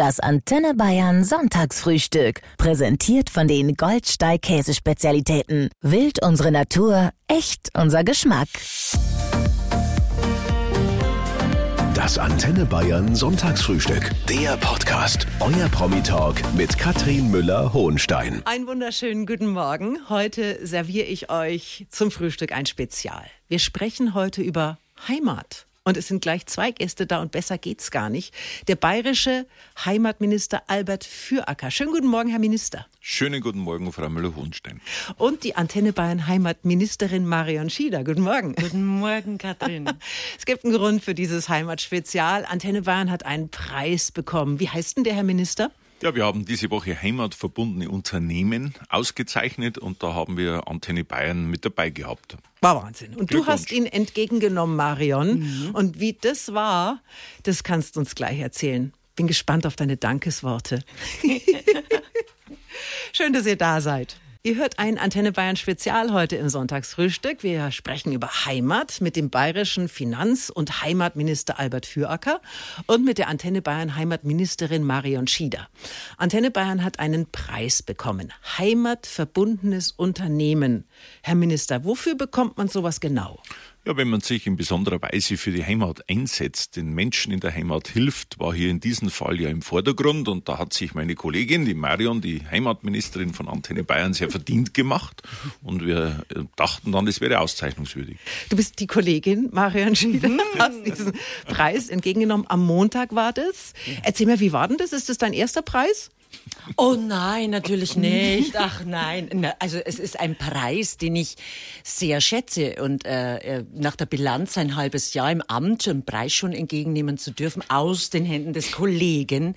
Das Antenne Bayern Sonntagsfrühstück. Präsentiert von den Goldsteig Käsespezialitäten. Wild unsere Natur, echt unser Geschmack. Das Antenne Bayern Sonntagsfrühstück. Der Podcast. Euer Promi-Talk mit Katrin Müller-Hohenstein. Einen wunderschönen guten Morgen. Heute serviere ich euch zum Frühstück ein Spezial. Wir sprechen heute über Heimat. Und es sind gleich zwei Gäste da und besser geht's gar nicht. Der bayerische Heimatminister Albert Füracker. Schönen guten Morgen, Herr Minister. Schönen guten Morgen, Frau Müller-Hohenstein. Und die Antenne Bayern Heimatministerin Marion Schieder. Guten Morgen. Guten Morgen, Katrin. es gibt einen Grund für dieses Heimatspezial. Antenne Bayern hat einen Preis bekommen. Wie heißt denn der, Herr Minister? Ja, wir haben diese Woche heimatverbundene Unternehmen ausgezeichnet und da haben wir Antenne Bayern mit dabei gehabt. War Wahnsinn. Und du hast ihn entgegengenommen, Marion. Mhm. Und wie das war, das kannst du uns gleich erzählen. Bin gespannt auf deine Dankesworte. Schön, dass ihr da seid. Ihr hört ein Antenne Bayern Spezial heute im Sonntagsfrühstück. Wir sprechen über Heimat mit dem bayerischen Finanz- und Heimatminister Albert Füracker und mit der Antenne Bayern Heimatministerin Marion Schieder. Antenne Bayern hat einen Preis bekommen. Heimatverbundenes Unternehmen. Herr Minister, wofür bekommt man sowas genau? Ja, wenn man sich in besonderer Weise für die Heimat einsetzt, den Menschen in der Heimat hilft, war hier in diesem Fall ja im Vordergrund und da hat sich meine Kollegin, die Marion, die Heimatministerin von Antenne Bayern, sehr verdient gemacht und wir äh, dachten dann, es wäre auszeichnungswürdig. Du bist die Kollegin, Marion Schieder, mhm. hast diesen Preis entgegengenommen. Am Montag war das. Erzähl mir, wie war denn das? Ist das dein erster Preis? Oh nein, natürlich nicht. Ach nein. Also es ist ein Preis, den ich sehr schätze. Und äh, äh, nach der Bilanz ein halbes Jahr im Amt einen Preis schon entgegennehmen zu dürfen aus den Händen des Kollegen,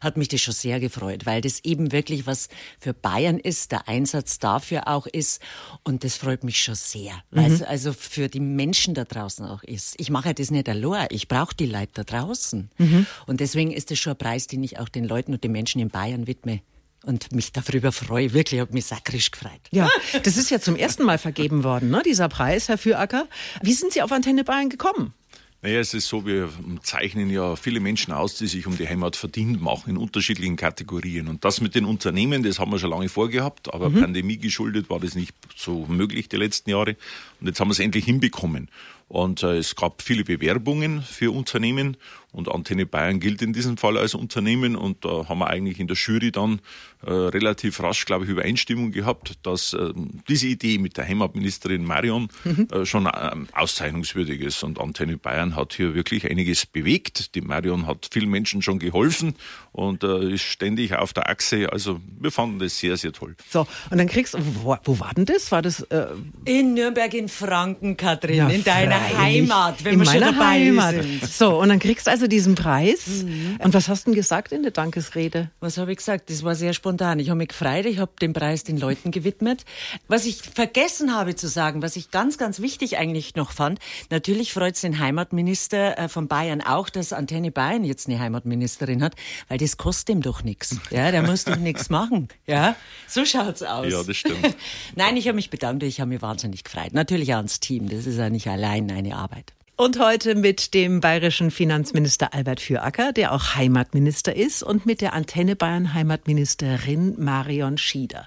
hat mich das schon sehr gefreut, weil das eben wirklich was für Bayern ist, der Einsatz dafür auch ist. Und das freut mich schon sehr, weil es mhm. also für die Menschen da draußen auch ist. Ich mache das nicht allein, ich brauche die Leute da draußen. Mhm. Und deswegen ist das schon ein Preis, den ich auch den Leuten und den Menschen in Bayern widme und mich darüber freue. Wirklich, habe mich sakrisch gefreut. Ja, das ist ja zum ersten Mal vergeben worden, ne, dieser Preis, Herr Füracker. Wie sind Sie auf Antenne Bayern gekommen? Naja, es ist so, wir zeichnen ja viele Menschen aus, die sich um die Heimat verdient machen, in unterschiedlichen Kategorien. Und das mit den Unternehmen, das haben wir schon lange vorgehabt, aber mhm. Pandemie geschuldet war das nicht so möglich die letzten Jahre. Und jetzt haben wir es endlich hinbekommen. Und äh, es gab viele Bewerbungen für Unternehmen und Antenne Bayern gilt in diesem Fall als Unternehmen und da haben wir eigentlich in der Jury dann äh, relativ rasch, glaube ich, Übereinstimmung gehabt, dass äh, diese Idee mit der Heimatministerin Marion mhm. äh, schon ähm, auszeichnungswürdig ist. Und Antenne Bayern hat hier wirklich einiges bewegt. Die Marion hat vielen Menschen schon geholfen und äh, ist ständig auf der Achse. Also wir fanden das sehr, sehr toll. So, und dann kriegst du, wo, wo war denn das? War das äh in Nürnberg in Franken, Katrin, ja, in deiner Heimat, wenn in wir schon dabei Heimat. sind. So, und dann kriegst du also diesen Preis. Mhm. Und was hast du denn gesagt in der Dankesrede? Was habe ich gesagt? Das war sehr spontan. Ich habe mich gefreut, ich habe den Preis den Leuten gewidmet. Was ich vergessen habe zu sagen, was ich ganz, ganz wichtig eigentlich noch fand, natürlich freut es den Heimatminister äh, von Bayern auch, dass Antenne Bayern jetzt eine Heimatministerin hat, weil das kostet ihm doch nichts. Ja, der muss doch nichts machen. Ja, so schaut's aus. Ja, das stimmt. Nein, ich habe mich bedankt, ich habe mich wahnsinnig gefreut. Natürlich auch ans Team, das ist ja nicht allein eine Arbeit. Und heute mit dem bayerischen Finanzminister Albert Füracker, der auch Heimatminister ist, und mit der Antenne Bayern Heimatministerin Marion Schieder.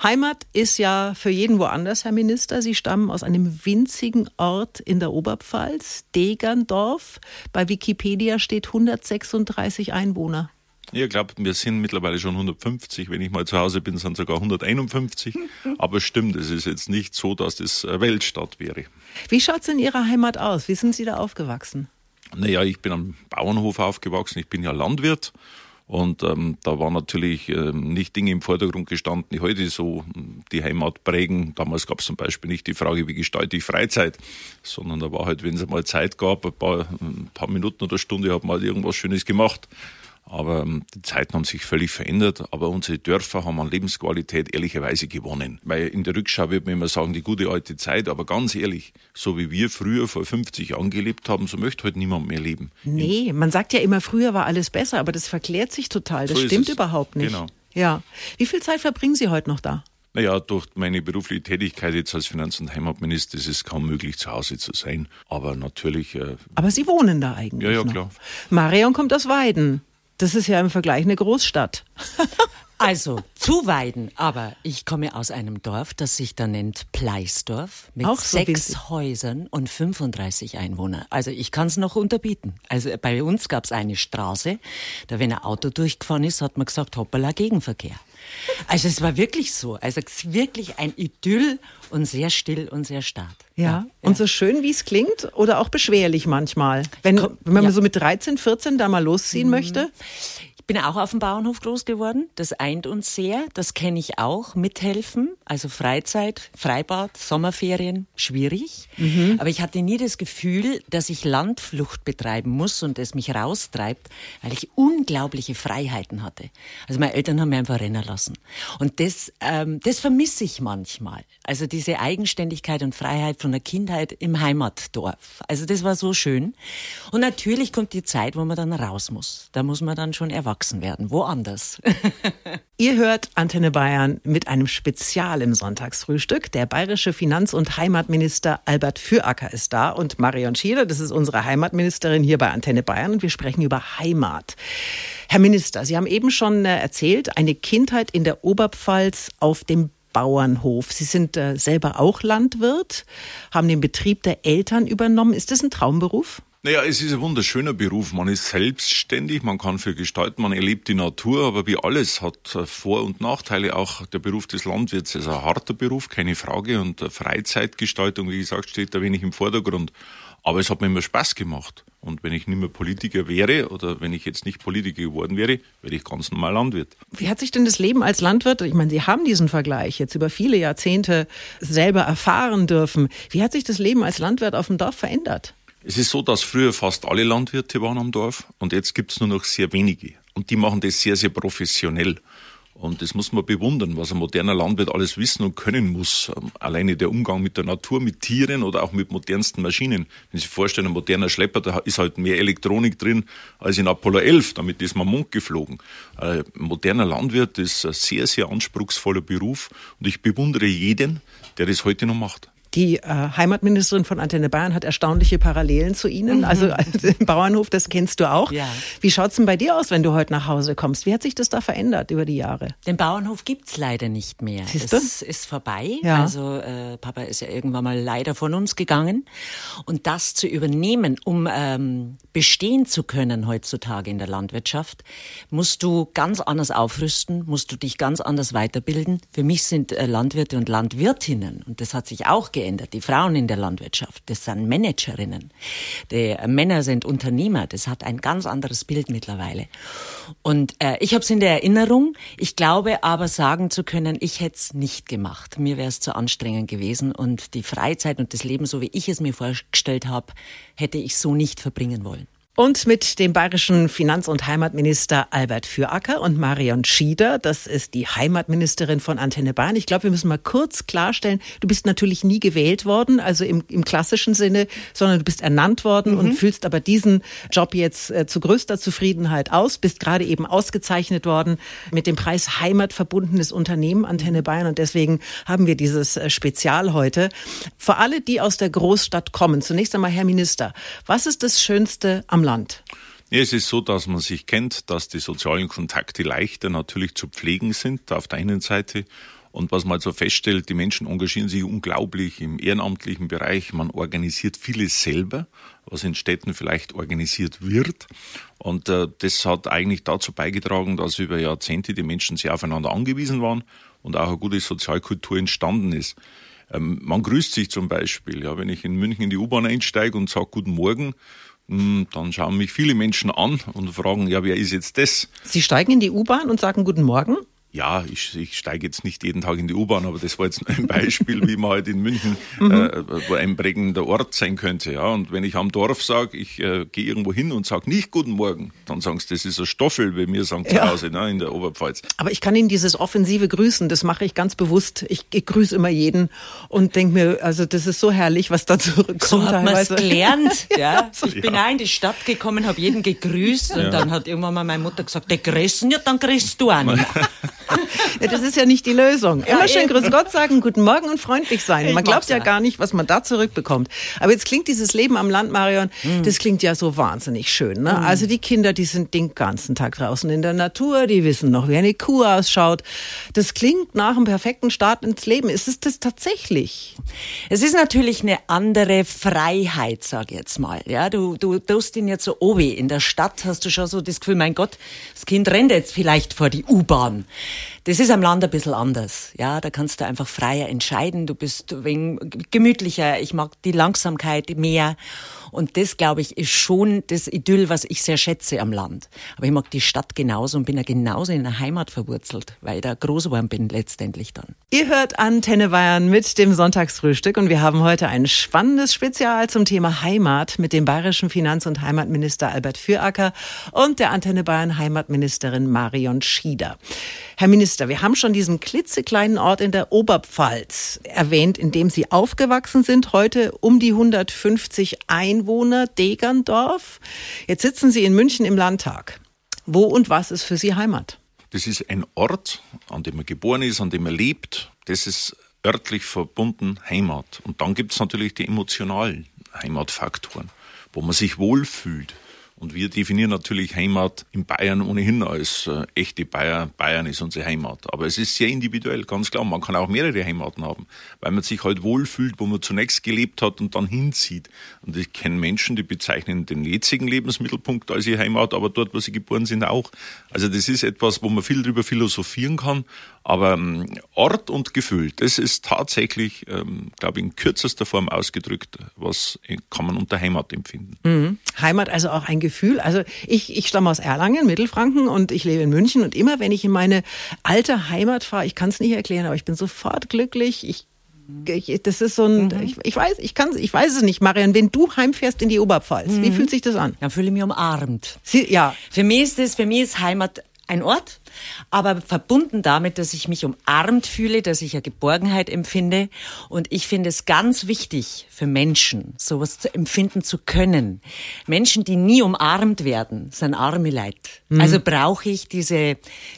Heimat ist ja für jeden woanders, Herr Minister. Sie stammen aus einem winzigen Ort in der Oberpfalz, Degerndorf. Bei Wikipedia steht 136 Einwohner. Ich glaube, wir sind mittlerweile schon 150. Wenn ich mal zu Hause bin, sind sogar 151. Aber stimmt, es ist jetzt nicht so, dass das Weltstadt wäre. Wie schaut es in Ihrer Heimat aus? Wie sind Sie da aufgewachsen? Naja, ich bin am Bauernhof aufgewachsen. Ich bin ja Landwirt. Und ähm, da waren natürlich ähm, nicht Dinge im Vordergrund gestanden, die heute so hm, die Heimat prägen. Damals gab es zum Beispiel nicht die Frage, wie gestalte ich Freizeit, sondern da war halt, wenn es mal Zeit gab, ein paar, ein hm, paar Minuten oder Stunde, hat man halt irgendwas Schönes gemacht. Aber ähm, die Zeiten haben sich völlig verändert. Aber unsere Dörfer haben an Lebensqualität ehrlicherweise gewonnen. Weil in der Rückschau wird man immer sagen, die gute alte Zeit. Aber ganz ehrlich, so wie wir früher vor 50 Jahren gelebt haben, so möchte heute niemand mehr leben. Nee, man sagt ja immer, früher war alles besser. Aber das verklärt sich total. Das so stimmt überhaupt nicht. Genau. Ja. Wie viel Zeit verbringen Sie heute noch da? Naja, durch meine berufliche Tätigkeit jetzt als Finanz- und Heimatminister ist es kaum möglich, zu Hause zu sein. Aber natürlich. Äh Aber Sie wohnen da eigentlich. Ja, ja, noch. klar. Marion kommt aus Weiden. Das ist ja im Vergleich eine Großstadt. Also, zu Weiden, aber ich komme aus einem Dorf, das sich da nennt Pleisdorf, mit Auch so sechs winzig. Häusern und 35 Einwohnern. Also ich kann es noch unterbieten. Also bei uns gab es eine Straße, da wenn ein Auto durchgefahren ist, hat man gesagt, hoppala, Gegenverkehr. Also es war wirklich so. Also es ist wirklich ein Idyll und sehr still und sehr stark. Ja. Und so schön, wie es klingt, oder auch beschwerlich manchmal. Wenn, Komm, wenn man ja. so mit 13, 14 da mal losziehen möchte. Ich bin auch auf dem Bauernhof groß geworden. Das eint uns sehr. Das kenne ich auch. Mithelfen, also Freizeit, Freibad, Sommerferien, schwierig. Aber ich hatte nie das Gefühl, dass ich Landflucht betreiben muss und es mich raustreibt, weil ich unglaubliche Freiheiten hatte. Also meine Eltern haben mich einfach rennen lassen. Und das, ähm, das vermisse ich manchmal. Also diese Eigenständigkeit und Freiheit von der Kindheit im Heimatdorf. Also das war so schön. Und natürlich kommt die Zeit, wo man dann raus muss. Da muss man dann schon erwachsen werden, woanders. Ihr hört Antenne Bayern mit einem Spezial im Sonntagsfrühstück. Der bayerische Finanz- und Heimatminister Albert Füracker ist da und Marion Schieder, das ist unsere Heimatministerin hier bei Antenne Bayern und wir sprechen über Heimat. Herr Minister, Sie haben eben schon äh, erzählt, eine Kindheit in der Oberpfalz auf dem Bauernhof. Sie sind äh, selber auch Landwirt, haben den Betrieb der Eltern übernommen. Ist das ein Traumberuf? Naja, es ist ein wunderschöner Beruf. Man ist selbstständig, man kann viel gestalten, man erlebt die Natur, aber wie alles hat äh, Vor- und Nachteile. Auch der Beruf des Landwirts ist ein harter Beruf, keine Frage. Und äh, Freizeitgestaltung, wie gesagt, steht da wenig im Vordergrund. Aber es hat mir immer Spaß gemacht. Und wenn ich nicht mehr Politiker wäre oder wenn ich jetzt nicht Politiker geworden wäre, wäre ich ganz normal Landwirt. Wie hat sich denn das Leben als Landwirt, ich meine, Sie haben diesen Vergleich jetzt über viele Jahrzehnte selber erfahren dürfen. Wie hat sich das Leben als Landwirt auf dem Dorf verändert? Es ist so, dass früher fast alle Landwirte waren am Dorf und jetzt gibt's nur noch sehr wenige. Und die machen das sehr, sehr professionell. Und das muss man bewundern, was ein moderner Landwirt alles wissen und können muss. Ähm, Alleine der Umgang mit der Natur, mit Tieren oder auch mit modernsten Maschinen. Wenn Sie sich vorstellen, ein moderner Schlepper, da ist halt mehr Elektronik drin als in Apollo 11. Damit ist man Mond geflogen. Ein moderner Landwirt ist ein sehr, sehr anspruchsvoller Beruf und ich bewundere jeden, der das heute noch macht. Die äh, Heimatministerin von Antenne Bayern hat erstaunliche Parallelen zu Ihnen. Also den Bauernhof, das kennst du auch. Ja. Wie schaut's denn bei dir aus, wenn du heute nach Hause kommst? Wie hat sich das da verändert über die Jahre? Den Bauernhof gibt's leider nicht mehr. Siehst du? es ist vorbei. Ja. Also äh, Papa ist ja irgendwann mal leider von uns gegangen. Und das zu übernehmen, um ähm, bestehen zu können heutzutage in der Landwirtschaft, musst du ganz anders aufrüsten, musst du dich ganz anders weiterbilden. Für mich sind äh, Landwirte und Landwirtinnen, und das hat sich auch geändert, die Frauen in der Landwirtschaft, das sind Managerinnen. Die Männer sind Unternehmer, das hat ein ganz anderes Bild mittlerweile. Und äh, ich habe es in der Erinnerung. Ich glaube aber sagen zu können, ich hätte es nicht gemacht. Mir wäre es zu anstrengend gewesen und die Freizeit und das Leben, so wie ich es mir vorgestellt habe, hätte ich so nicht verbringen wollen. Und mit dem bayerischen Finanz- und Heimatminister Albert Füracker und Marion Schieder, das ist die Heimatministerin von Antenne Bayern. Ich glaube, wir müssen mal kurz klarstellen, du bist natürlich nie gewählt worden, also im, im klassischen Sinne, sondern du bist ernannt worden und fühlst aber diesen Job jetzt äh, zu größter Zufriedenheit aus, bist gerade eben ausgezeichnet worden mit dem Preis Heimat verbundenes Unternehmen Antenne Bayern und deswegen haben wir dieses äh, Spezial heute. Für alle, die aus der Großstadt kommen, zunächst einmal Herr Minister, was ist das Schönste am Land? Es ist so, dass man sich kennt, dass die sozialen Kontakte leichter natürlich zu pflegen sind auf der einen Seite. Und was man also feststellt, die Menschen engagieren sich unglaublich im ehrenamtlichen Bereich. Man organisiert vieles selber, was in Städten vielleicht organisiert wird. Und äh, das hat eigentlich dazu beigetragen, dass über Jahrzehnte die Menschen sehr aufeinander angewiesen waren und auch eine gute Sozialkultur entstanden ist. Ähm, man grüßt sich zum Beispiel. Ja, wenn ich in München in die U-Bahn einsteige und sage Guten Morgen, dann schauen mich viele Menschen an und fragen, ja, wer ist jetzt das? Sie steigen in die U-Bahn und sagen Guten Morgen? Ja, ich, ich steige jetzt nicht jeden Tag in die U-Bahn, aber das war jetzt nur ein Beispiel, wie man halt in München äh, wo ein prägender Ort sein könnte. Ja. Und wenn ich am Dorf sage, ich äh, gehe irgendwo hin und sage nicht Guten Morgen, dann sagen sie, das ist ein Stoffel, wie wir sagen zu Ja. Hause ne, in der Oberpfalz. Aber ich kann Ihnen dieses offensive Grüßen, das mache ich ganz bewusst. Ich, ich grüße immer jeden und denke mir, also das ist so herrlich, was da zurückkommt. So hat man es gelernt. Ja, ich bin auch in die Stadt gekommen, habe jeden gegrüßt und dann hat irgendwann mal meine Mutter gesagt, der grüßen ja, dann grüßt du auch nicht mehr. Ja, das ist ja nicht die Lösung. Immer ja, schön Grüß Gott sagen, guten Morgen und freundlich sein. Man glaubt ja gar nicht, was man da zurückbekommt. Aber jetzt klingt dieses Leben am Land, Marion, mhm. das klingt ja so wahnsinnig schön. Ne? Mhm. Also die Kinder, die sind den ganzen Tag draußen in der Natur, die wissen noch, wie eine Kuh ausschaut. Das klingt nach einem perfekten Start ins Leben. Ist es das tatsächlich? Es ist natürlich eine andere Freiheit, sag ich jetzt mal. Ja, du, du tust ihn jetzt so obi. In der Stadt hast du schon so das Gefühl, mein Gott, das Kind rennt jetzt vielleicht vor die U-Bahn. Das ist am Land ein bisschen anders. Ja, da kannst du einfach freier entscheiden. Du bist wegen gemütlicher. Ich mag die Langsamkeit mehr. Und das, glaube ich, ist schon das Idyll, was ich sehr schätze am Land. Aber ich mag die Stadt genauso und bin ja genauso in der Heimat verwurzelt, weil ich da groß geworden bin letztendlich dann. Ihr hört Antenne Bayern mit dem Sonntagsfrühstück und wir haben heute ein spannendes Spezial zum Thema Heimat mit dem bayerischen Finanz- und Heimatminister Albert Füracker und der Antenne Bayern Heimatministerin Marion Schieder. Herr Minister, wir haben schon diesen klitzekleinen Ort in der Oberpfalz erwähnt, in dem Sie aufgewachsen sind. Heute um die 150 Einwohner, Degerndorf. Jetzt sitzen Sie in München im Landtag. Wo und was ist für Sie Heimat? Das ist ein Ort, an dem man geboren ist, an dem man lebt. Das ist örtlich verbunden Heimat. Und dann gibt es natürlich die emotionalen Heimatfaktoren, wo man sich wohlfühlt, und wir definieren natürlich Heimat in Bayern ohnehin als äh, echte Bayern. Bayern ist unsere Heimat. Aber es ist sehr individuell, ganz klar. Man kann auch mehrere Heimaten haben, weil man sich halt wohlfühlt, wo man zunächst gelebt hat und dann hinzieht. Und ich kenne Menschen, die bezeichnen den jetzigen Lebensmittelpunkt als ihre Heimat, aber dort, wo sie geboren sind, auch. Also das ist etwas, wo man viel drüber philosophieren kann. Aber ähm, Ort und Gefühl, das ist tatsächlich, ähm, glaube ich, in kürzester Form ausgedrückt, was kann man unter Heimat empfinden. Mhm. Heimat also auch ein Gefühl. Also ich, ich stamme aus Erlangen, Mittelfranken und ich lebe in München und immer wenn ich in meine alte Heimat fahre, ich kann es nicht erklären, aber ich bin sofort glücklich. Ich ich, das ist so ein, mhm. ich, ich, weiß, ich kann, ich weiß es nicht, Marian. Wenn du heimfährst in die Oberpfalz, mhm. wie fühlt sich das an? Dann fühle ich mich umarmt. Sie, ja. Für mich ist das, für mich ist Heimat ein Ort, aber verbunden damit, dass ich mich umarmt fühle, dass ich eine Geborgenheit empfinde. Und ich finde es ganz wichtig für Menschen, sowas zu empfinden zu können. Menschen, die nie umarmt werden, sind arme Leid. Mhm. Also brauche ich diese,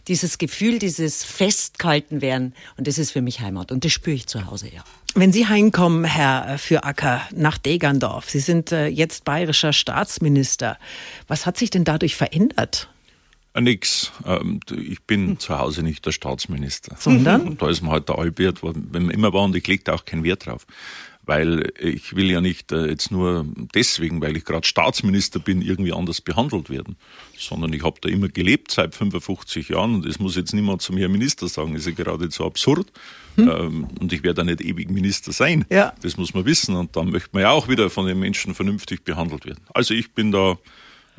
dieses Gefühl, dieses Festgehalten werden. Und das ist für mich Heimat. Und das spüre ich zu Hause, ja. Wenn Sie heimkommen, Herr Füracker, nach Degerndorf, Sie sind äh, jetzt bayerischer Staatsminister. Was hat sich denn dadurch verändert? Äh, nix. Ähm, ich bin hm. zu Hause nicht der Staatsminister. Sondern? Da ist man halt der Albert, wenn man immer war und ich lege da auch keinen Wert drauf. Weil ich will ja nicht äh, jetzt nur deswegen, weil ich gerade Staatsminister bin, irgendwie anders behandelt werden. Sondern ich habe da immer gelebt seit 55 Jahren und es muss jetzt niemand zu mir Minister sagen, ist ja geradezu absurd. Hm. Ähm, und ich werde da nicht ewig Minister sein. Ja. Das muss man wissen. Und dann möchte man ja auch wieder von den Menschen vernünftig behandelt werden. Also ich bin da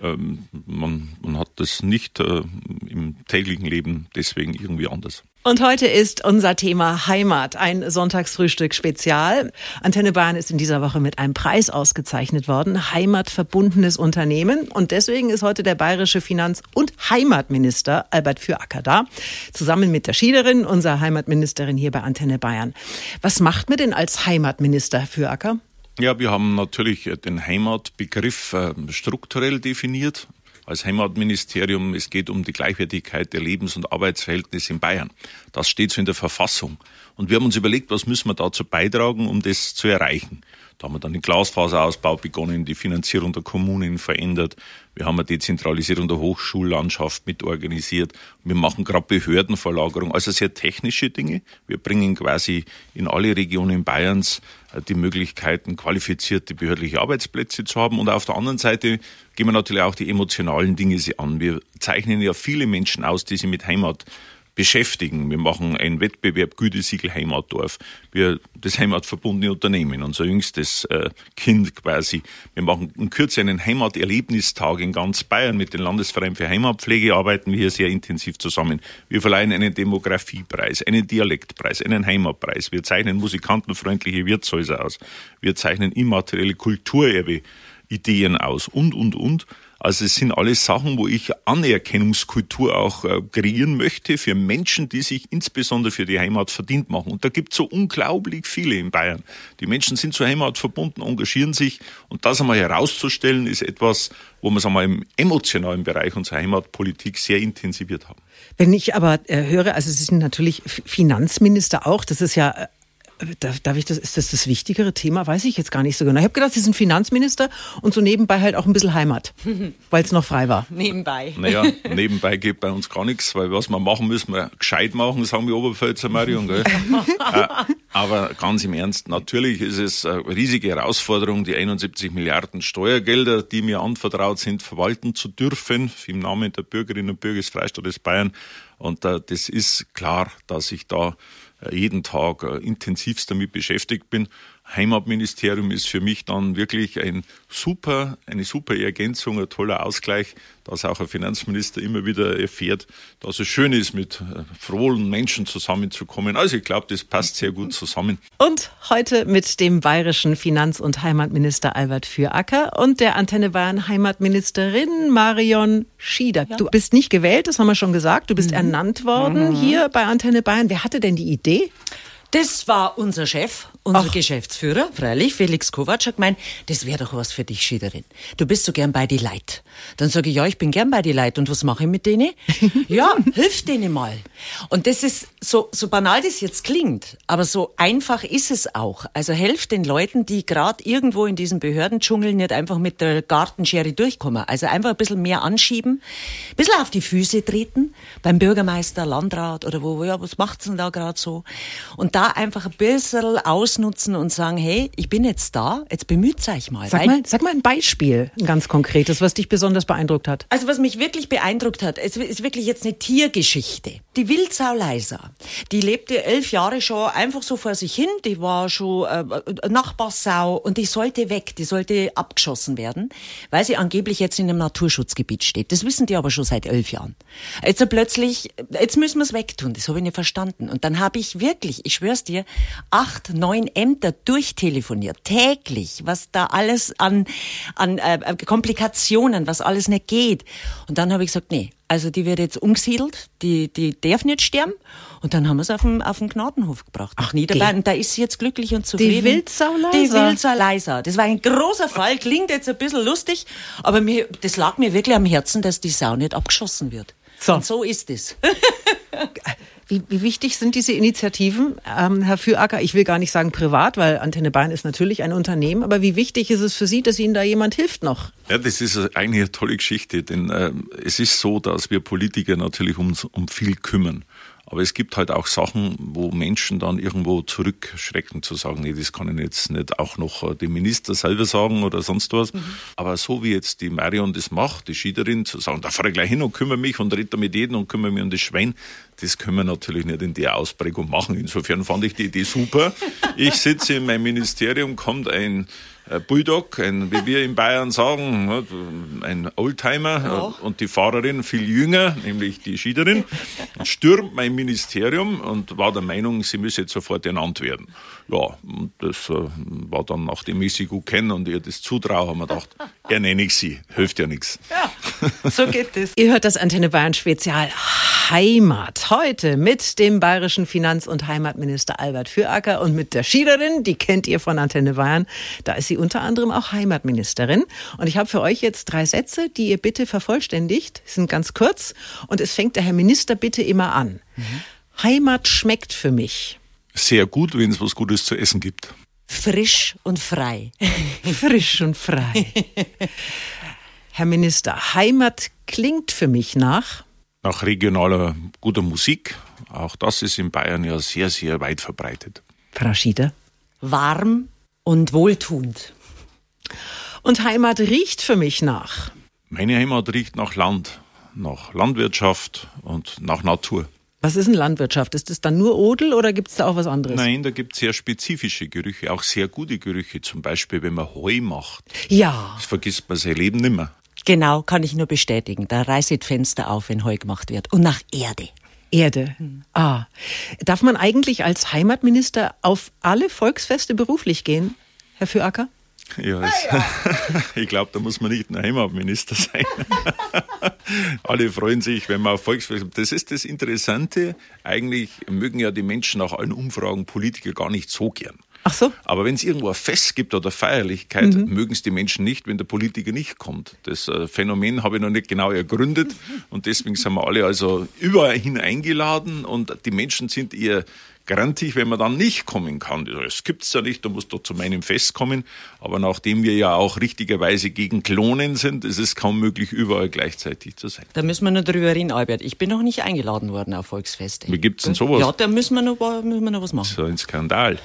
ähm, man, man hat das nicht äh, im täglichen Leben deswegen irgendwie anders. Und heute ist unser Thema Heimat, ein Sonntagsfrühstück Spezial. Antenne Bayern ist in dieser Woche mit einem Preis ausgezeichnet worden, Heimatverbundenes Unternehmen. Und deswegen ist heute der bayerische Finanz- und Heimatminister Albert Füracker da, zusammen mit der Schiederin, unserer Heimatministerin hier bei Antenne Bayern. Was macht man denn als Heimatminister, Herr Füracker? Ja, wir haben natürlich den Heimatbegriff äh, strukturell definiert. Als Heimatministerium, es geht um die Gleichwertigkeit der Lebens- und Arbeitsverhältnisse in Bayern. Das steht so in der Verfassung. Und wir haben uns überlegt, was müssen wir dazu beitragen, um das zu erreichen. Da haben wir dann den Glasfaserausbau begonnen, die Finanzierung der Kommunen verändert. Wir haben eine Dezentralisierung der Hochschullandschaft mitorganisiert. Wir machen gerade Behördenverlagerung, also sehr technische Dinge. Wir bringen quasi in alle Regionen Bayerns äh, die Möglichkeiten, qualifizierte behördliche Arbeitsplätze zu haben. Und auf der anderen Seite gehen wir natürlich auch die emotionalen Dinge an. Wir zeichnen ja viele Menschen aus, die sich mit Heimat beschäftigen. Wir machen einen Wettbewerb Gütesiegel Heimatdorf. Wir, das heimatverbundene Unternehmen, unser jüngstes äh, Kind quasi. Wir machen in Kürze einen Heimaterlebnistag in ganz Bayern mit dem Landesverein für Heimatpflege arbeiten wir hier sehr intensiv zusammen. Wir verleihen einen Demografiepreis, einen Dialektpreis, einen Heimatpreis. Wir zeichnen musikantenfreundliche Wirtshäuser aus. Wir zeichnen immaterielle Kulturerbe Ideen aus und, und, und. Also es sind alles Sachen, wo ich Anerkennungskultur auch äh, kreieren möchte für Menschen, die sich insbesondere für die Heimat verdient machen. Und da gibt es so unglaublich viele in Bayern. Die Menschen sind zur Heimat verbunden, engagieren sich. Und das einmal herauszustellen, ist etwas, wo wir es einmal im emotionalen Bereich unserer Heimatpolitik sehr intensiviert haben. Wenn ich aber äh, höre, also Sie sind natürlich Finanzminister auch, das ist ja äh, Darf ich das, ist das das wichtigere Thema? Weiß ich jetzt gar nicht so genau. Ich habe gedacht, Sie sind Finanzminister und so nebenbei halt auch ein bisschen Heimat, weil es noch frei war. Nebenbei. Naja, nebenbei geht bei uns gar nichts, weil was wir machen, müssen wir gescheit machen, sagen wir Oberpfälzer Marion. Gell? äh, aber ganz im Ernst, natürlich ist es eine riesige Herausforderung, die 71 Milliarden Steuergelder, die mir anvertraut sind, verwalten zu dürfen, im Namen der Bürgerinnen und Bürger des Freistaates Bayern. Und äh, das ist klar, dass ich da jeden Tag äh, intensivst damit beschäftigt bin. Heimatministerium ist für mich dann wirklich ein super, eine super Ergänzung, ein toller Ausgleich, dass auch ein Finanzminister immer wieder erfährt, dass es schön ist, mit äh, frohen Menschen zusammenzukommen. Also ich glaube, das passt sehr gut zusammen. Und heute mit dem bayerischen Finanz- und Heimatminister Albert Füracker und der Antenne Bayern Heimatministerin Marion Schieder. Ja. Du bist nicht gewählt, das haben wir schon gesagt. Du bist mhm. ernannt worden mhm. hier bei Antenne Bayern. Wer hatte denn die Idee? Das war unser Chef, unser Ach. Geschäftsführer, freilich, Felix Kovac, hat gemeint, das wäre doch was für dich, Schiederin. Du bist so gern bei die Leid. Dann sage ich, ja, ich bin gern bei die Leid. Und was mache ich mit denen? ja, hilf denen mal. Und das ist so, so banal das jetzt klingt, aber so einfach ist es auch. Also helft den Leuten, die gerade irgendwo in diesem Behördendschungel nicht einfach mit der Gartenschere durchkommen. Also einfach ein bisschen mehr anschieben, ein bisschen auf die Füße treten, beim Bürgermeister, Landrat oder wo, ja, was macht's denn da gerade so? Und da einfach ein bisschen ausnutzen und sagen, hey, ich bin jetzt da, jetzt bemüht euch mal. Sag mal, sag mal ein Beispiel, ein ganz konkretes, was dich besonders beeindruckt hat. Also was mich wirklich beeindruckt hat, es ist wirklich jetzt eine Tiergeschichte. Die Wildsau Leiser, die lebte elf Jahre schon einfach so vor sich hin, die war schon äh, Nachbarsau und die sollte weg, die sollte abgeschossen werden, weil sie angeblich jetzt in einem Naturschutzgebiet steht. Das wissen die aber schon seit elf Jahren. Jetzt plötzlich, jetzt müssen wir es wegtun, das habe ich nicht verstanden. Und dann habe ich wirklich, ich schwöre schwör's dir, acht, neun Ämter durchtelefoniert, täglich, was da alles an, an äh, Komplikationen, was alles nicht geht. Und dann habe ich gesagt, nee, also die wird jetzt umgesiedelt, die, die darf nicht sterben. Und dann haben wir es auf den, auf den Gnadenhof gebracht. Ach, Niederbayern. Und da ist sie jetzt glücklich und zufrieden. Die Wildsau Leiser. Die Wildsau Leiser. Das war ein großer Fall, klingt jetzt ein bisschen lustig, aber mir, das lag mir wirklich am Herzen, dass die Sau nicht abgeschossen wird. So. Und so ist es. Wie, wie wichtig sind diese Initiativen, ähm, Herr Füracker? Ich will gar nicht sagen privat, weil Antenne Bayern ist natürlich ein Unternehmen, aber wie wichtig ist es für Sie, dass Ihnen da jemand hilft noch? Ja, das ist eigentlich eine tolle Geschichte, denn äh, es ist so, dass wir Politiker natürlich um, um viel kümmern. Aber es gibt halt auch Sachen, wo Menschen dann irgendwo zurückschrecken zu sagen, nee, das kann ich jetzt nicht auch noch äh, dem Minister selber sagen oder sonst was. Mhm. Aber so wie jetzt die Marion das macht, die Schiederin, zu sagen, da fahre ich gleich hin und kümmere mich und rede mit jedem und kümmere mich um das Schwein, das können wir natürlich nicht in der Ausprägung machen. Insofern fand ich die Idee super. Ich sitze in meinem Ministerium, kommt ein Bulldog, ein, wie wir in Bayern sagen, ne, ein Oldtimer ja. und die Fahrerin viel jünger, nämlich die Schiederin, stürmt mein Ministerium und war der Meinung, sie müsse jetzt sofort ernannt werden. Ja, und das äh, war dann, nachdem ich sie gut kenne und ihr das zutraue, haben wir gedacht, ernenne ich sie, hilft ja nichts. Ja, so geht es. ihr hört das Antenne Bayern Spezial Heimat. Heute mit dem bayerischen Finanz- und Heimatminister Albert Füracker und mit der Schiederin, die kennt ihr von Antenne Bayern. Da ist sie unter anderem auch Heimatministerin. Und ich habe für euch jetzt drei Sätze, die ihr bitte vervollständigt. Sie sind ganz kurz. Und es fängt der Herr Minister bitte immer an. Mhm. Heimat schmeckt für mich. Sehr gut, wenn es was Gutes zu essen gibt. Frisch und frei. Frisch und frei. Herr Minister, Heimat klingt für mich nach nach regionaler guter Musik. Auch das ist in Bayern ja sehr, sehr weit verbreitet. Frau Schieder? Warm und wohltuend. Und Heimat riecht für mich nach? Meine Heimat riecht nach Land, nach Landwirtschaft und nach Natur. Was ist denn Landwirtschaft? Ist das dann nur Odel oder gibt es da auch was anderes? Nein, da gibt es sehr spezifische Gerüche, auch sehr gute Gerüche. Zum Beispiel, wenn man Heu macht. Ja. Das vergisst man sein Leben nimmer. Genau, kann ich nur bestätigen. Da reißt Fenster auf, wenn Heu gemacht wird. Und nach Erde. Erde. Hm. Ah. Darf man eigentlich als Heimatminister auf alle Volksfeste beruflich gehen, Herr Füracker? Ja, es, ja. ich glaube, da muss man nicht ein Heimatminister sein. Alle freuen sich, wenn man auf Volksfest. Das ist das Interessante. Eigentlich mögen ja die Menschen nach allen Umfragen Politiker gar nicht so gern. Ach so. Aber wenn es irgendwo ein Fest gibt oder Feierlichkeit, mhm. mögen es die Menschen nicht, wenn der Politiker nicht kommt. Das äh, Phänomen habe ich noch nicht genau ergründet und deswegen sind wir alle also überall hin eingeladen und die Menschen sind eher grantig, wenn man dann nicht kommen kann. Das gibt's ja nicht, du musst doch zu meinem Fest kommen. Aber nachdem wir ja auch richtigerweise gegen Klonen sind, ist es kaum möglich, überall gleichzeitig zu sein. Da müssen wir noch drüber reden, Albert. Ich bin noch nicht eingeladen worden auf Volksfeste. Wie gibt's denn sowas? Ja, da müssen wir noch, müssen wir noch was machen. So ein Skandal.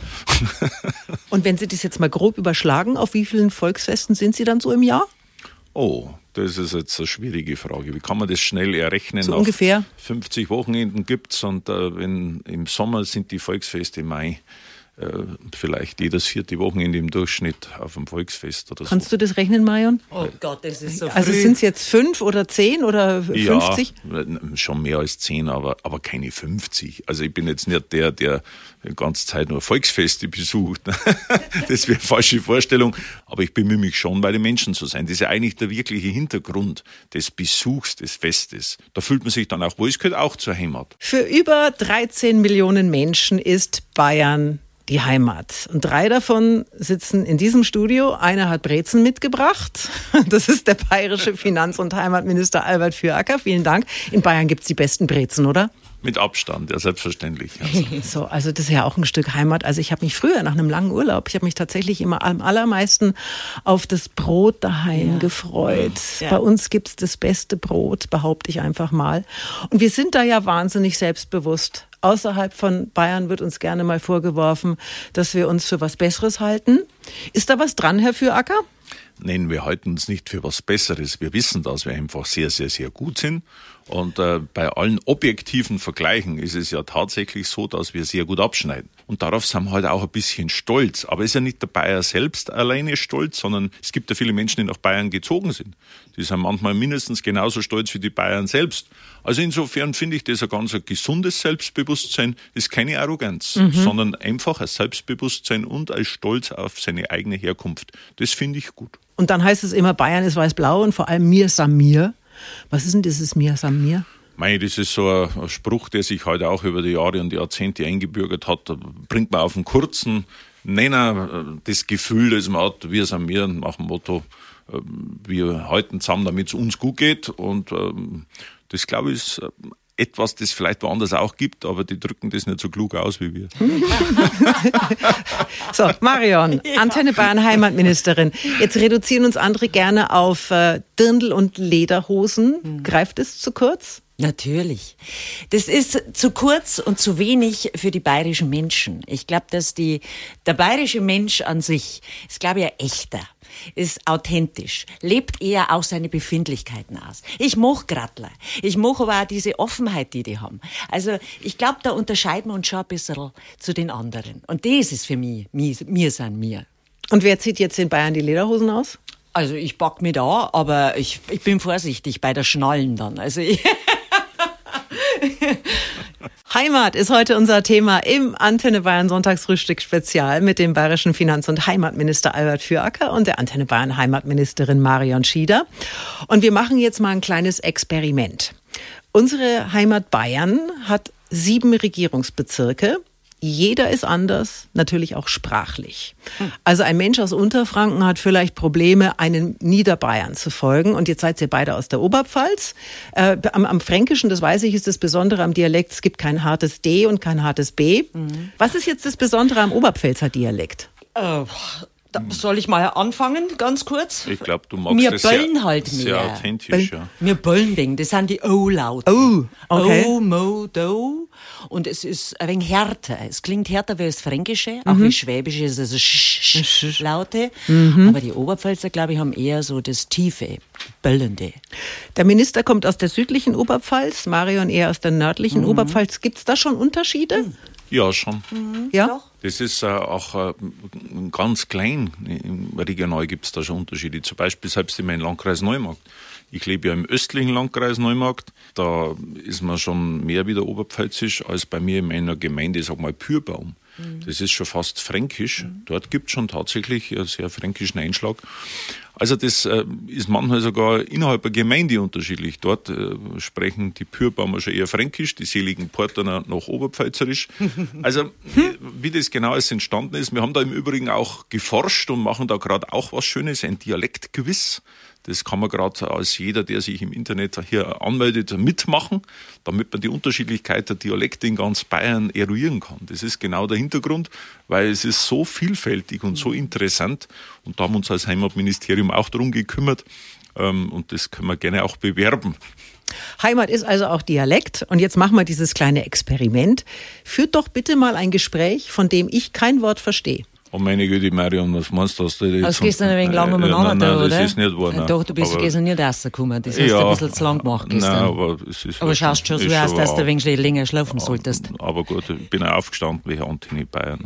Und wenn Sie das jetzt mal grob überschlagen, auf wie vielen Volksfesten sind Sie dann so im Jahr? Oh, das ist jetzt eine schwierige Frage. Wie kann man das schnell errechnen? So ungefähr? 50 Wochenenden gibt es und äh, wenn im Sommer sind die Volksfeste im Mai. Äh, vielleicht jedes vierte Wochenende im Durchschnitt auf dem Volksfest oder Kannst so. du das rechnen, Marion? Oh Gott, das ist so Also sind es jetzt fünf oder zehn oder 50? Ja, schon mehr als zehn, aber, aber keine 50. Also ich bin jetzt nicht der, der die ganze Zeit nur Volksfeste besucht. das wäre eine falsche Vorstellung. Aber ich bemühe mich schon, bei den Menschen zu sein. Das ist ja eigentlich der wirkliche Hintergrund des Besuchs des Festes. Da fühlt man sich dann auch wohl. Es gehört auch zur Heimat. Für über 13 Millionen Menschen ist Bayern die Heimat. Und drei davon sitzen in diesem Studio. Einer hat Brezen mitgebracht. Das ist der bayerische Finanz- und Heimatminister Albert Füracker. Vielen Dank. In Bayern gibt es die besten Brezen, oder? Mit Abstand, ja, selbstverständlich. Also. so, also das ist ja auch ein Stück Heimat. Also ich habe mich früher nach einem langen Urlaub, ich habe mich tatsächlich immer am allermeisten auf das Brot daheim ja. gefreut. Ja. Bei uns gibt es das beste Brot, behaupte ich einfach mal. Und wir sind da ja wahnsinnig selbstbewusst. Außerhalb von Bayern wird uns gerne mal vorgeworfen, dass wir uns für was Besseres halten. Ist da was dran, Herr Füracker? Nein, wir halten uns nicht für was Besseres. Wir wissen, dass wir einfach sehr, sehr, sehr gut sind. Und äh, bei allen objektiven Vergleichen ist es ja tatsächlich so, dass wir sehr gut abschneiden. Und darauf sind wir halt auch ein bisschen stolz. Aber es ist ja nicht der Bayer selbst alleine stolz, sondern es gibt ja viele Menschen, die nach Bayern gezogen sind. Die sind manchmal mindestens genauso stolz wie die Bayern selbst. Also insofern finde ich das ein ganz gesundes Selbstbewusstsein. Ist keine Arroganz, mhm. sondern einfach ein Selbstbewusstsein und ein Stolz auf seine eigene Herkunft. Das finde ich gut. Und dann heißt es immer, Bayern ist weiß-blau und vor allem mir Samir. Was ist denn dieses Mir Samir? Mei, das ist so ein Spruch, der sich heute auch über die Jahre und Jahrzehnte eingebürgert hat. Da bringt man auf einen kurzen Nenner äh, das Gefühl, das man hat, wir sind mir nach dem Motto, äh, wir halten zusammen, damit es uns gut geht. Und ähm, das, glaube ich, ist äh, etwas, das vielleicht woanders auch gibt, aber die drücken das nicht so klug aus wie wir. so, Marion, ja. Antenne Bayern Heimatministerin. Jetzt reduzieren uns andere gerne auf äh, Dirndl und Lederhosen. Mhm. Greift es zu kurz? Natürlich. Das ist zu kurz und zu wenig für die bayerischen Menschen. Ich glaube, dass die, der bayerische Mensch an sich ist, glaube ich, ein echter ist authentisch, lebt eher auch seine Befindlichkeiten aus. Ich moch Grattler. Ich moch aber auch diese Offenheit, die die haben. Also ich glaube, da unterscheiden wir uns schon ein bisschen zu den anderen. Und das ist für mich, mir, mir sind mir. Und wer zieht jetzt in Bayern die Lederhosen aus? Also ich back mir da, aber ich, ich bin vorsichtig bei der Schnallen dann. Also ich Heimat ist heute unser Thema im Antenne Bayern Sonntagsfrühstück Spezial mit dem bayerischen Finanz- und Heimatminister Albert Füracker und der Antenne Bayern Heimatministerin Marion Schieder. Und wir machen jetzt mal ein kleines Experiment. Unsere Heimat Bayern hat sieben Regierungsbezirke jeder ist anders, natürlich auch sprachlich. Also ein Mensch aus Unterfranken hat vielleicht Probleme, einen Niederbayern zu folgen. Und jetzt seid ihr beide aus der Oberpfalz. Äh, am, am, Fränkischen, das weiß ich, ist das Besondere am Dialekt, es gibt kein hartes D und kein hartes B. Mhm. Was ist jetzt das Besondere am Oberpfälzer Dialekt? Oh. Da soll ich mal anfangen, ganz kurz? Ich glaube, du magst wir das böllen sehr, halt sehr mehr. authentisch. Ja. Wir böllen Ding, das sind die O-Laute. Oh, okay. O, Mo, Do. Und es ist ein wenig härter. Es klingt härter wie das Fränkische, auch wie Schwäbische ist es also Sch, Sch, Laute. Mhm. Aber die Oberpfälzer, glaube ich, haben eher so das Tiefe, Böllende. Der Minister kommt aus der südlichen Oberpfalz, Marion eher aus der nördlichen mhm. Oberpfalz. Gibt es da schon Unterschiede? Mhm. Ja, schon. Mhm. Ja? Das ist äh, auch äh, ganz klein. Im Regional gibt es da schon Unterschiede. Zum Beispiel selbst in meinem Landkreis Neumarkt Ich lebe ja im östlichen Landkreis Neumarkt. Da ist man schon mehr wieder oberpfälzisch als bei mir in meiner Gemeinde, sag mal, Pürbaum. Das ist schon fast fränkisch. Dort gibt es schon tatsächlich einen sehr fränkischen Einschlag. Also das äh, ist manchmal sogar innerhalb der Gemeinde unterschiedlich. Dort äh, sprechen die Pürbaumer schon eher fränkisch, die seligen Porterner noch oberpfälzerisch. Also wie das genau alles entstanden ist, wir haben da im Übrigen auch geforscht und machen da gerade auch was Schönes, ein Dialektquiz. Das kann man gerade als jeder, der sich im Internet hier anmeldet, mitmachen, damit man die Unterschiedlichkeit der Dialekte in ganz Bayern eruieren kann. Das ist genau der Hintergrund, weil es ist so vielfältig und so interessant. Und da haben uns als Heimatministerium auch darum gekümmert. Ähm, und das können wir gerne auch bewerben. Heimat ist also auch Dialekt. Und jetzt machen wir dieses kleine Experiment. Führt doch bitte mal ein Gespräch, von dem ich kein Wort verstehe. Oh meine Güte, Marion, was meinst du? Dass du jetzt Das gehst du ein wenig lang Äh, umeinander, nein, nein, oder? das ist nicht wahr. nein. Doch, du bist Aber- gestern nicht rausgekommen. Das hast du ein bisschen zu lang gemacht gestern. Nein, aber es ist aber schaust schon so aus, dass du ein wenig länger schlafen solltest. Aber gut, ich bin auch aufgestanden wie Antini Bayern.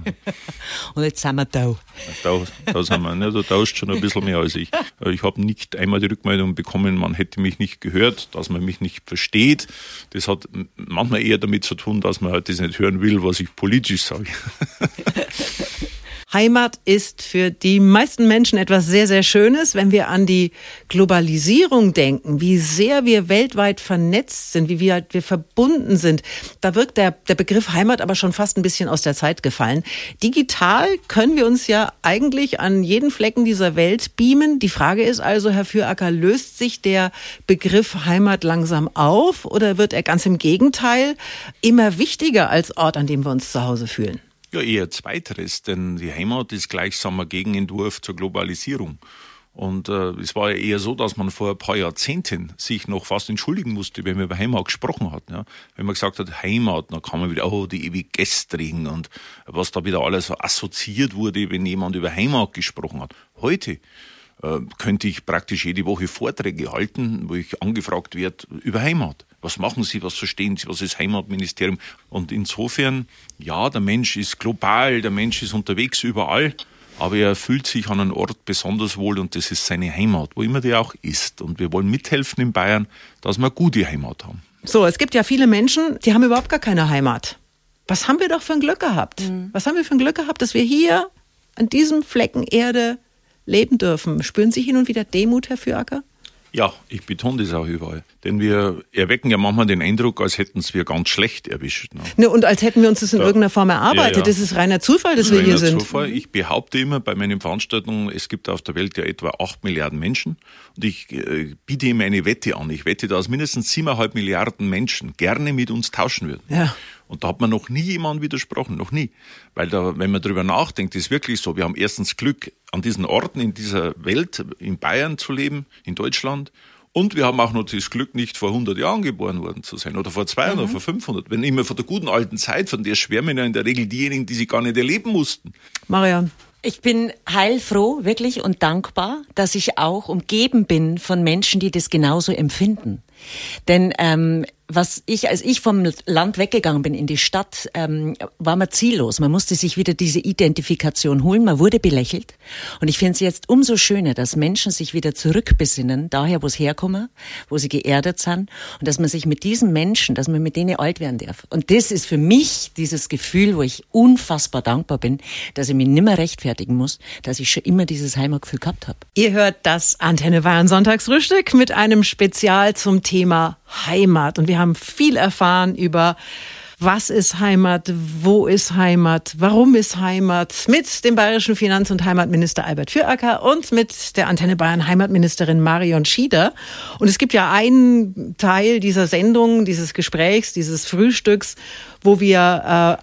Und jetzt sind wir da. Da, da sind wir. Ne? Du tauscht schon ein bisschen mehr als ich. Ich habe nicht einmal die Rückmeldung bekommen, man hätte mich nicht gehört, dass man mich nicht versteht. Das hat manchmal eher damit zu tun, dass man halt das nicht hören will, was ich politisch sage. Heimat ist für die meisten Menschen etwas sehr, sehr Schönes, wenn wir an die Globalisierung denken, wie sehr wir weltweit vernetzt sind, wie wir, wir verbunden sind. Da wirkt der, der Begriff Heimat aber schon fast ein bisschen aus der Zeit gefallen. Digital können wir uns ja eigentlich an jeden Flecken dieser Welt beamen. Die Frage ist also, Herr Füracker, löst sich der Begriff Heimat langsam auf oder wird er ganz im Gegenteil immer wichtiger als Ort, an dem wir uns zu Hause fühlen? Ja, eher zweiteres, denn die Heimat ist gleichsam ein Gegenentwurf zur Globalisierung. Und äh, es war ja eher so, dass man vor ein paar Jahrzehnten sich noch fast entschuldigen musste, wenn man über Heimat gesprochen hat. Ja? Wenn man gesagt hat, Heimat, dann kam man wieder, oh, die ewig Gestrigen und was da wieder alles so assoziiert wurde, wenn jemand über Heimat gesprochen hat. Heute könnte ich praktisch jede Woche Vorträge halten, wo ich angefragt werde über Heimat. Was machen Sie, was verstehen Sie, was ist Heimatministerium? Und insofern, ja, der Mensch ist global, der Mensch ist unterwegs überall, aber er fühlt sich an einem Ort besonders wohl und das ist seine Heimat, wo immer der auch ist. Und wir wollen mithelfen in Bayern, dass wir eine gute Heimat haben. So, es gibt ja viele Menschen, die haben überhaupt gar keine Heimat. Was haben wir doch für ein Glück gehabt? Was haben wir für ein Glück gehabt, dass wir hier an diesem Flecken Erde leben dürfen? Spüren Sie hin und wieder Demut, Herr Füracker? Ja, ich betone das auch überall. Denn wir erwecken ja manchmal den Eindruck, als hätten es wir ganz schlecht erwischt. Ne? Ne, und als hätten wir uns das in irgendeiner Form erarbeitet. Ja, ja. Das ist reiner Zufall, dass wir hier Reiner sind. Zufall. Ich behaupte immer bei meinen Veranstaltungen, es gibt auf der Welt ja etwa acht Milliarden Menschen. Und ich äh, biete ihm eine Wette an. Ich wette, dass mindestens siebeneinhalb Milliarden Menschen gerne mit uns tauschen würden. Ja. Und da hat man noch nie jemand widersprochen, noch nie. Weil da, wenn man drüber nachdenkt, ist wirklich so. Wir haben erstens Glück, an diesen Orten in dieser Welt, in Bayern zu leben, in Deutschland. Und wir haben auch noch das Glück, nicht vor 100 Jahren geboren worden zu sein oder vor 200 oder vor 500. Wenn immer von der guten alten Zeit, von der schwärmen ja in der Regel diejenigen, die sie gar nicht erleben mussten. Marion. Ich bin heilfroh, wirklich und dankbar, dass ich auch umgeben bin von Menschen, die das genauso empfinden. Denn ähm, was ich, als ich vom Land weggegangen bin in die Stadt, ähm, war man ziellos. Man musste sich wieder diese Identifikation holen. Man wurde belächelt. Und ich finde es jetzt umso schöner, dass Menschen sich wieder zurückbesinnen, daher, wo es herkommen, wo sie geerdet sind. Und dass man sich mit diesen Menschen, dass man mit denen alt werden darf. Und das ist für mich dieses Gefühl, wo ich unfassbar dankbar bin, dass ich mich nimmer rechtfertigen muss, dass ich schon immer dieses Heimatgefühl gehabt habe. Ihr hört das Antenne Bayern Sonntagsfrühstück mit einem Spezial zum Thema Heimat. Und wir haben viel erfahren über was ist Heimat, wo ist Heimat, warum ist Heimat, mit dem bayerischen Finanz- und Heimatminister Albert Füracker und mit der Antenne Bayern Heimatministerin Marion Schieder. Und es gibt ja einen Teil dieser Sendung, dieses Gesprächs, dieses Frühstücks, wo wir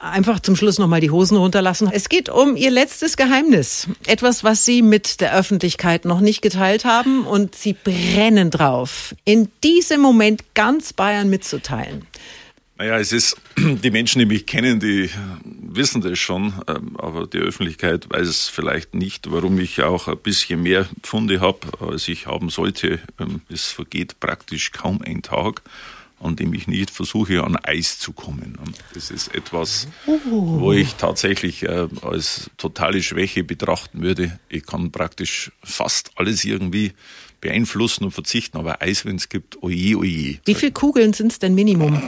äh, einfach zum Schluss nochmal die Hosen runterlassen. Es geht um ihr letztes Geheimnis. Etwas, was sie mit der Öffentlichkeit noch nicht geteilt haben und sie brennen drauf, in diesem Moment ganz Bayern mitzuteilen. Naja, es ist, die Menschen, die mich kennen, die wissen das schon, ähm, aber die Öffentlichkeit weiß es vielleicht nicht, warum ich auch ein bisschen mehr Pfunde habe, als ich haben sollte. Ähm, Es vergeht praktisch kaum ein Tag, an dem ich nicht versuche, an Eis zu kommen. Das ist etwas, wo ich tatsächlich äh, als totale Schwäche betrachten würde. Ich kann praktisch fast alles irgendwie beeinflussen und verzichten. Aber Eis, wenn es gibt, oje, oje. Wie viele Kugeln sind es denn Minimum?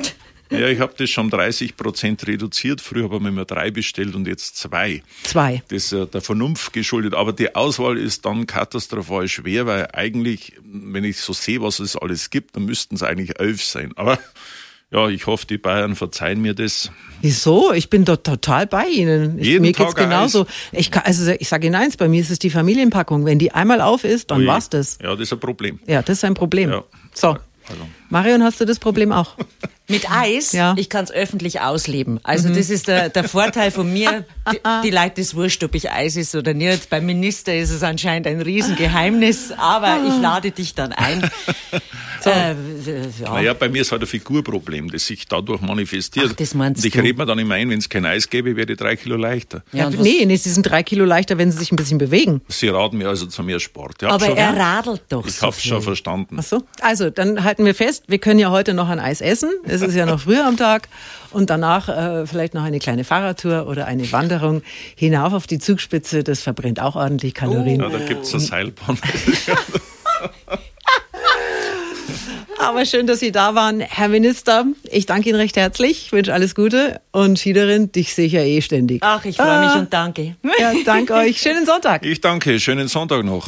Ja, ich habe das schon 30 Prozent reduziert. Früher habe ich mir immer drei bestellt und jetzt zwei. Zwei. Das ist äh, der Vernunft geschuldet. Aber die Auswahl ist dann katastrophal schwer, weil eigentlich, wenn ich so sehe, was es alles gibt, dann müssten es eigentlich elf sein. Aber ja, ich hoffe, die Bayern verzeihen mir das. Wieso? Ich bin dort total bei Ihnen. Ich, Jeden mir Tag geht's genauso. Ich kann, also ich sage Ihnen eins, bei mir ist es die Familienpackung. Wenn die einmal auf ist, dann Ui. war's das. Ja, das ist ein Problem. Ja, das ist ein Problem. Ja. So. Also. Marion, hast du das Problem auch? Mit Eis, Ja. Mhm. ich kann es öffentlich ausleben. Also das ist der, der Vorteil von mir. Die, die Leute ist wurscht, ob ich Eis ist oder nicht. Beim Minister ist es anscheinend ein Riesengeheimnis, aber Ah. ich lade dich dann ein. Äh, ja. Naja, bei mir ist halt ein Figurproblem, das sich dadurch manifestiert. Ach, das meinst und ich rede mir dann immer ein, wenn es kein Eis gäbe, wäre ich drei Kilo leichter. Ja, was- nee, nee, sie sind drei Kilo leichter, wenn sie sich ein bisschen bewegen. Sie raten mir also zu mehr Sport. Aber schon, er radelt doch ich so hab's schon viel. verstanden. Ach so. Also, dann halten wir fest, wir können ja heute noch ein Eis essen. Es ist ja noch früher am Tag. Und danach äh, vielleicht noch eine kleine Fahrradtour oder eine Wanderung hinauf auf die Zugspitze. Das verbrennt auch ordentlich Kalorien. Ja, da gibt's eine Seilbahn. Aber schön, dass Sie da waren, Herr Minister. Ich danke Ihnen recht herzlich, Ich wünsche alles Gute. Und Schiederin, dich sehe ich ja eh ständig. Ach, ich freue mich Ah. und danke. Ja, danke euch. Schönen Sonntag. Ich danke, schönen Sonntag noch.